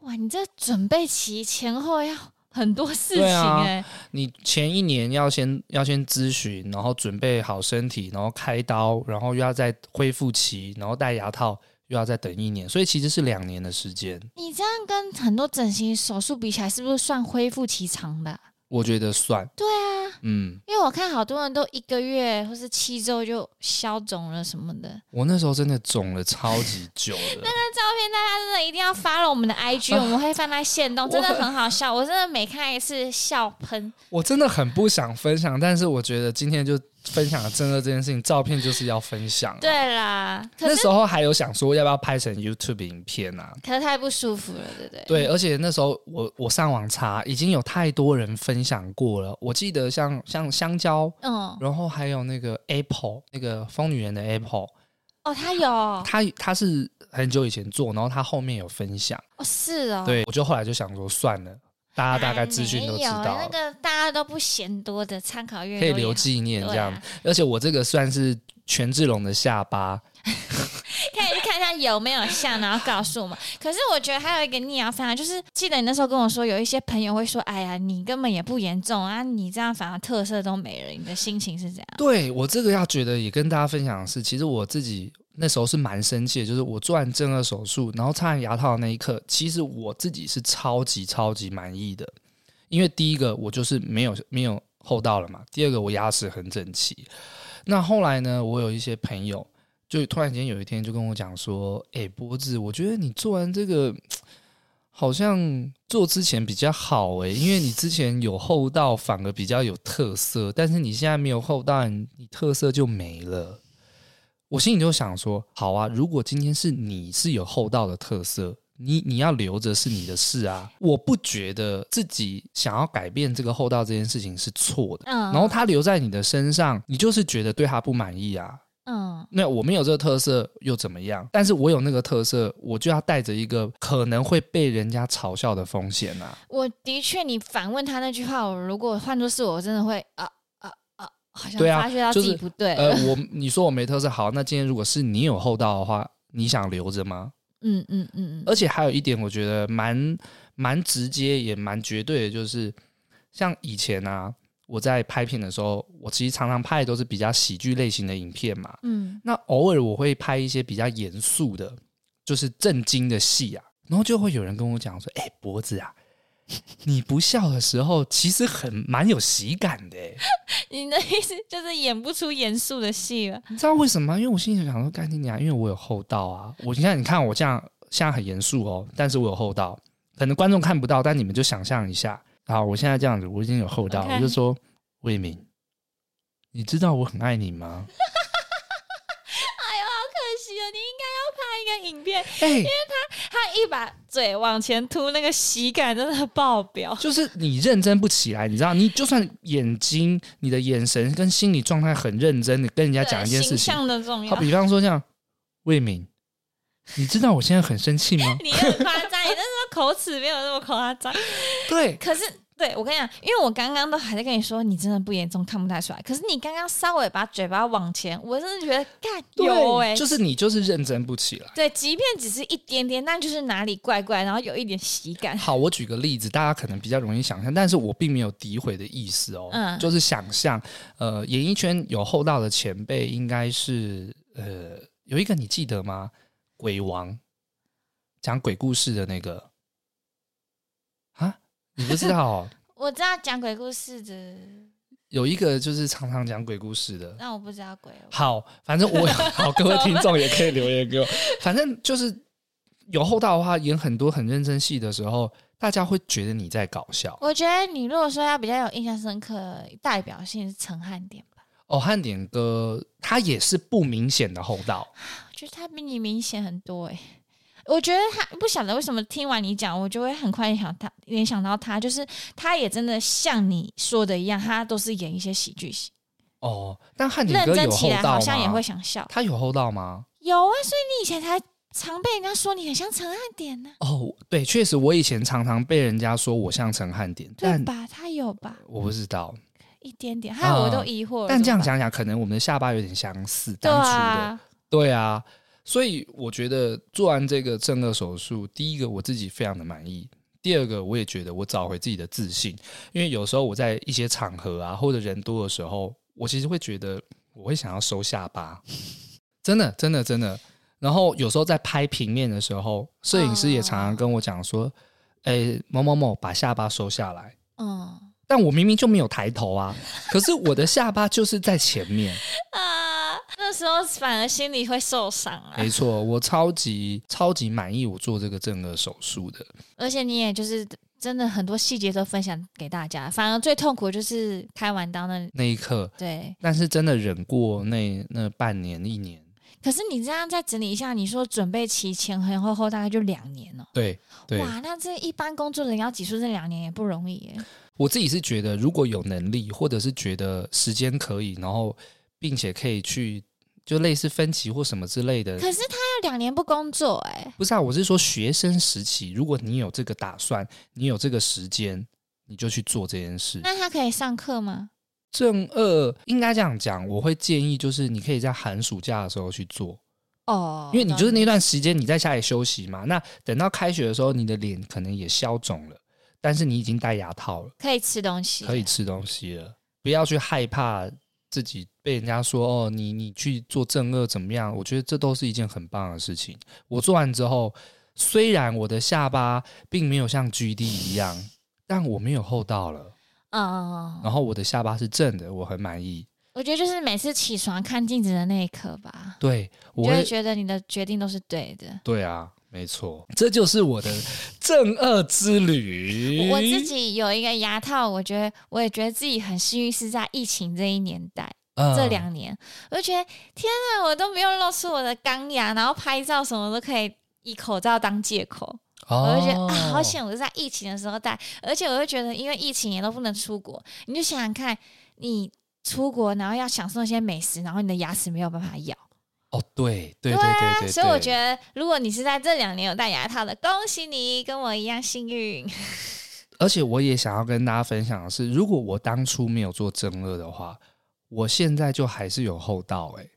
哇，你这准备期前后要很多事情哎、欸啊。你前一年要先要先咨询，然后准备好身体，然后开刀，然后又要再恢复期，然后戴牙套。又要再等一年，所以其实是两年的时间。你这样跟很多整形手术比起来，是不是算恢复期长的？我觉得算。对啊，嗯，因为我看好多人都一个月或是七周就消肿了什么的。我那时候真的肿了超级久的。那个照片大家真的一定要 follow 我们的 IG，啊，我们会放在线动，真的很好笑。我，我真的每看一次笑喷。我真的很不想分享，但是我觉得今天就。分享了正二这件事情，照片就是要分享。对啦，那时候还有想说要不要拍成 YouTube 影片啊？可是太不舒服了，对不对？对，而且那时候我我上网查，已经有太多人分享过了。我记得像像香蕉，嗯，然后还有那个 Apple，那个疯女人的 Apple，哦，他有，他他是很久以前做，然后他后面有分享，哦，是哦，对，我就后来就想说算了。大家大概资讯都知道，那个大家都不嫌多的参考阅，可以留纪念这样。啊、而且我这个算是权志龙的下巴，可以去看一下有没有像，然后告诉我们。可是我觉得还有一个你要分享，就是记得你那时候跟我说，有一些朋友会说：“哎呀，你根本也不严重啊，你这样反而特色都没了。”你的心情是怎样？对，我这个要觉得也跟大家分享的是，其实我自己。那时候是蛮生气的，就是我做完正颌手术，然后插完牙套的那一刻，其实我自己是超级超级满意的，因为第一个我就是没有没有厚道了嘛，第二个我牙齿很整齐。那后来呢，我有一些朋友就突然间有一天就跟我讲说：“哎，脖子，我觉得你做完这个好像做之前比较好哎，因为你之前有厚道反而比较有特色，但是你现在没有厚道，你特色就没了。”我心里就想说，好啊，如果今天是你是有厚道的特色，你你要留着是你的事啊。我不觉得自己想要改变这个厚道这件事情是错的。嗯，然后他留在你的身上，你就是觉得对他不满意啊。嗯，那我没有这个特色又怎么样？但是我有那个特色，我就要带着一个可能会被人家嘲笑的风险啊。我的确，你反问他那句话，我如果换作是我，我真的会啊。好像对啊，发觉到自己不对。呃，我你说我没特色，好，那今天如果是你有厚道的话，你想留着吗？嗯嗯嗯嗯。而且还有一点，我觉得蛮蛮直接，也蛮绝对的，就是像以前啊，我在拍片的时候，我其实常常拍的都是比较喜剧类型的影片嘛。嗯。那偶尔我会拍一些比较严肃的，就是正经的戏啊，然后就会有人跟我讲说：“哎，脖子啊。” 你不笑的时候，其实很蛮有喜感的。你的意思就是演不出严肃的戏了？你知道为什么吗？因为我心里想说，干你娘，因为我有厚道啊。我你看，你看我这样现在很严肃哦，但是我有厚道，可能观众看不到，但你们就想象一下。好，我现在这样子，我已经有厚道.我就说，魏明，你知道我很爱你吗？你应该要拍一个影片，欸、因为他他一把嘴往前凸，那个喜感真的爆表。就是你认真不起来，你知道，你就算眼睛、你的眼神跟心理状态很认真，你跟人家讲一件事情，形象的重要。好，比方说像，魏敏，你知道我现在很生气吗？你很夸张，你那时候口齿没有那么夸张。对，可是对，我跟你讲，因为我刚刚都还在跟你说，你真的不严重，看不太出来。可是你刚刚稍微把嘴巴往前，我真的觉得干有哎，就是你就是认真不起来。对，即便只是一点点，但就是哪里怪怪，然后有一点喜感。好，我举个例子，大家可能比较容易想象，但是我并没有诋毁的意思哦。嗯，就是想象，呃，演艺圈有厚道的前辈，应该是呃，有一个你记得吗？鬼王讲鬼故事的那个。你不知道哦？我知道讲鬼故事的有一个，就是常常讲鬼故事的。那我不知道鬼。好，反正我 好，各位听众也可以留言给我。反正就是有厚道的话，演很多很认真戏的时候，大家会觉得你在搞笑。我觉得你如果说要比较有印象深刻，代表性是陈汉典吧？哦，汉典哥他也是不明显的厚道，我觉得他比你明显很多哎。我觉得他不晓得为什么听完你讲，我就会很快联想他联想到他，就是他也真的像你说的一样，他都是演一些喜剧戏。哦，但汉典哥有厚道吗？好像也会想笑。他有厚道吗？有啊，所以你以前才常被人家说你很像陈汉典呢。哦，对，确实我以前常常被人家说我像陈汉典，对吧？他有吧？我不知道，一点点，还有我都疑惑、嗯。但这样想想，可能我们的下巴有点相似，当初的，对啊。所以我觉得做完这个正颚手术，第一个我自己非常的满意，第二个我也觉得我找回自己的自信，因为有时候我在一些场合啊或者人多的时候，我其实会觉得我会想要收下巴，真的真的真的。然后有时候在拍平面的时候，摄影师也常常跟我讲说：“哎，某某某，把下巴收下来。”嗯，但我明明就没有抬头啊，可是我的下巴就是在前面 啊。那时候反而心里会受伤啊！没错，我超级超级满意我做这个正颌手术的，而且你也就是真的很多细节都分享给大家。反而最痛苦就是开完刀那那一刻，对。但是真的忍过那那半年一年。可是你这样再整理一下，你说准备期前前后后大概就两年了。对对。哇，那这一般工作人要挤出这两年也不容易耶。我自己是觉得，如果有能力，或者是觉得时间可以，然后。并且可以去，就类似分期或什么之类的。可是他要两年不工作哎、欸。不是啊，我是说学生时期，如果你有这个打算，你有这个时间，你就去做这件事。那他可以上课吗？正二应该这样讲，我会建议就是你可以在寒暑假的时候去做哦，因为你就是那段时间你在家里休息嘛。那等到开学的时候，你的脸可能也消肿了，但是你已经戴牙套了，可以吃东西，可以吃东西了。不要去害怕自己。被人家说哦，你你去做正恶怎么样？我觉得这都是一件很棒的事情。我做完之后，虽然我的下巴并没有像 GD 一样，但我没有厚道了。嗯嗯嗯。然后我的下巴是正的，我很满意。我觉得就是每次起床看镜子的那一刻吧。对，我会觉得你的决定都是对的。对啊，没错，这就是我的正二之旅。我自己有一个牙套，我觉得我也觉得自己很幸运，是在疫情这一年代。这两年，我就觉得天啊，我都没有露出我的钢牙，然后拍照什么都可以以口罩当借口，哦、我就觉得啊，好险！我是在疫情的时候戴，而且我就觉得，因为疫情也都不能出国，你就想想看，你出国然后要享受一些美食，然后你的牙齿没有办法咬。哦，对对对对对，所以我觉得，如果你是在这两年有戴牙套的，恭喜你，跟我一样幸运。而且我也想要跟大家分享的是，如果我当初没有做正颚的话。我现在就还是有厚道哎、欸，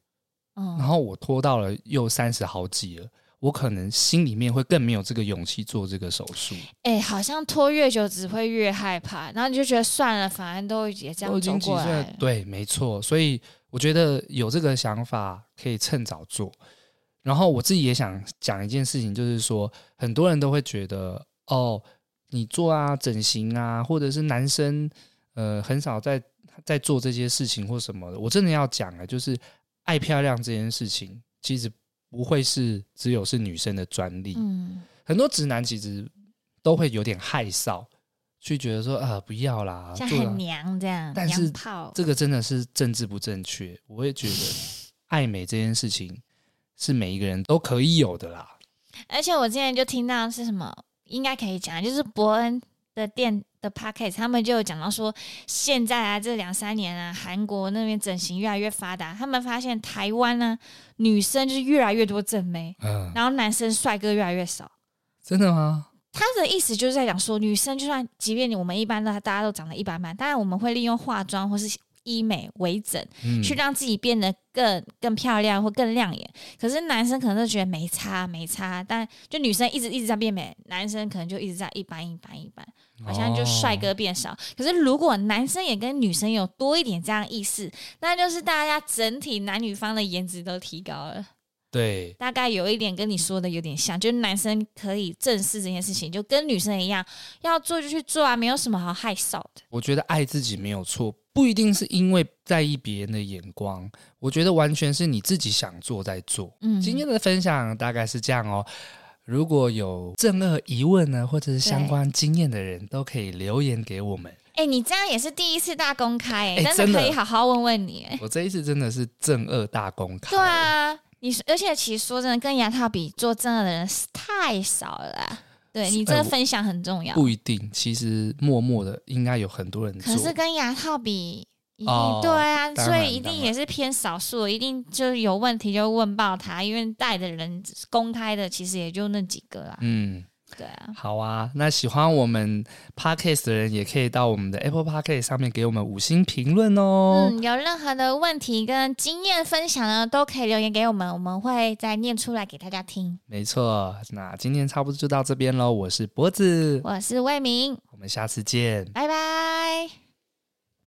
嗯，然后我拖到了又三十好几了，我可能心里面会更没有这个勇气做这个手术。哎、欸，好像拖越久只会越害怕，然后你就觉得算了，反正都也这样走过来。对，没错。所以我觉得有这个想法可以趁早做。然后我自己也想讲一件事情，就是说很多人都会觉得哦，你做啊整形啊，或者是男生呃很少在。在做这些事情或什么的，我真的要讲啊，就是爱漂亮这件事情，其实不会是只有是女生的专利。嗯，很多直男其实都会有点害臊，去觉得说啊，不要啦，像很娘这样。但是这个真的是政治不正确。我会觉得爱美这件事情是每一个人都可以有的啦。而且我之前就听到是什么，应该可以讲，就是伯恩的店。的 podcast 他们就有讲到说，现在啊，这两三年啊，韩国那边整形越来越发达，他们发现台湾呢，女生就是越来越多正妹，嗯，然后男生帅哥越来越少。真的吗？他的意思就是在讲说，女生就算即便你我们一般的大家都长得一般般，当然我们会利用化妆或是医美微整，嗯、去让自己变得更更漂亮或更亮眼。可是男生可能都觉得没差没差，但就女生一直一直在变美，男生可能就一直在一般一般一般，好像就帅哥变少。哦、可是如果男生也跟女生有多一点这样意识，那就是大家整体男女方的颜值都提高了。对，大概有一点跟你说的有点像，就是男生可以正视这件事情，就跟女生一样，要做就去做啊，没有什么好害臊的。我觉得爱自己没有错，不一定是因为在意别人的眼光，我觉得完全是你自己想做在做。嗯，今天的分享大概是这样哦。如果有正二疑问呢，或者是相关经验的人，都可以留言给我们。哎，你这样也是第一次大公开，哎，真的可以好好问问你。我这一次真的是正二大公开。对啊。你而且其实说真的，跟牙套比做正二的人太少了啦。对，你这个分享很重要。不一定，其实默默的应该有很多人做。可是跟牙套比，一定、哦、对啊，所以一定也是偏少数，一定就是有问题就问爆他，因为带的人公开的其实也就那几个啦。嗯。对啊，好啊，那喜欢我们 Podcast 的人也可以到我们的 Apple Podcast 上面给我们五星评论哦。嗯，有任何的问题跟经验分享呢，都可以留言给我们，我们会再念出来给大家听。没错，那今天差不多就到这边喽。我是脖子，我是魏明，我们下次见，拜拜。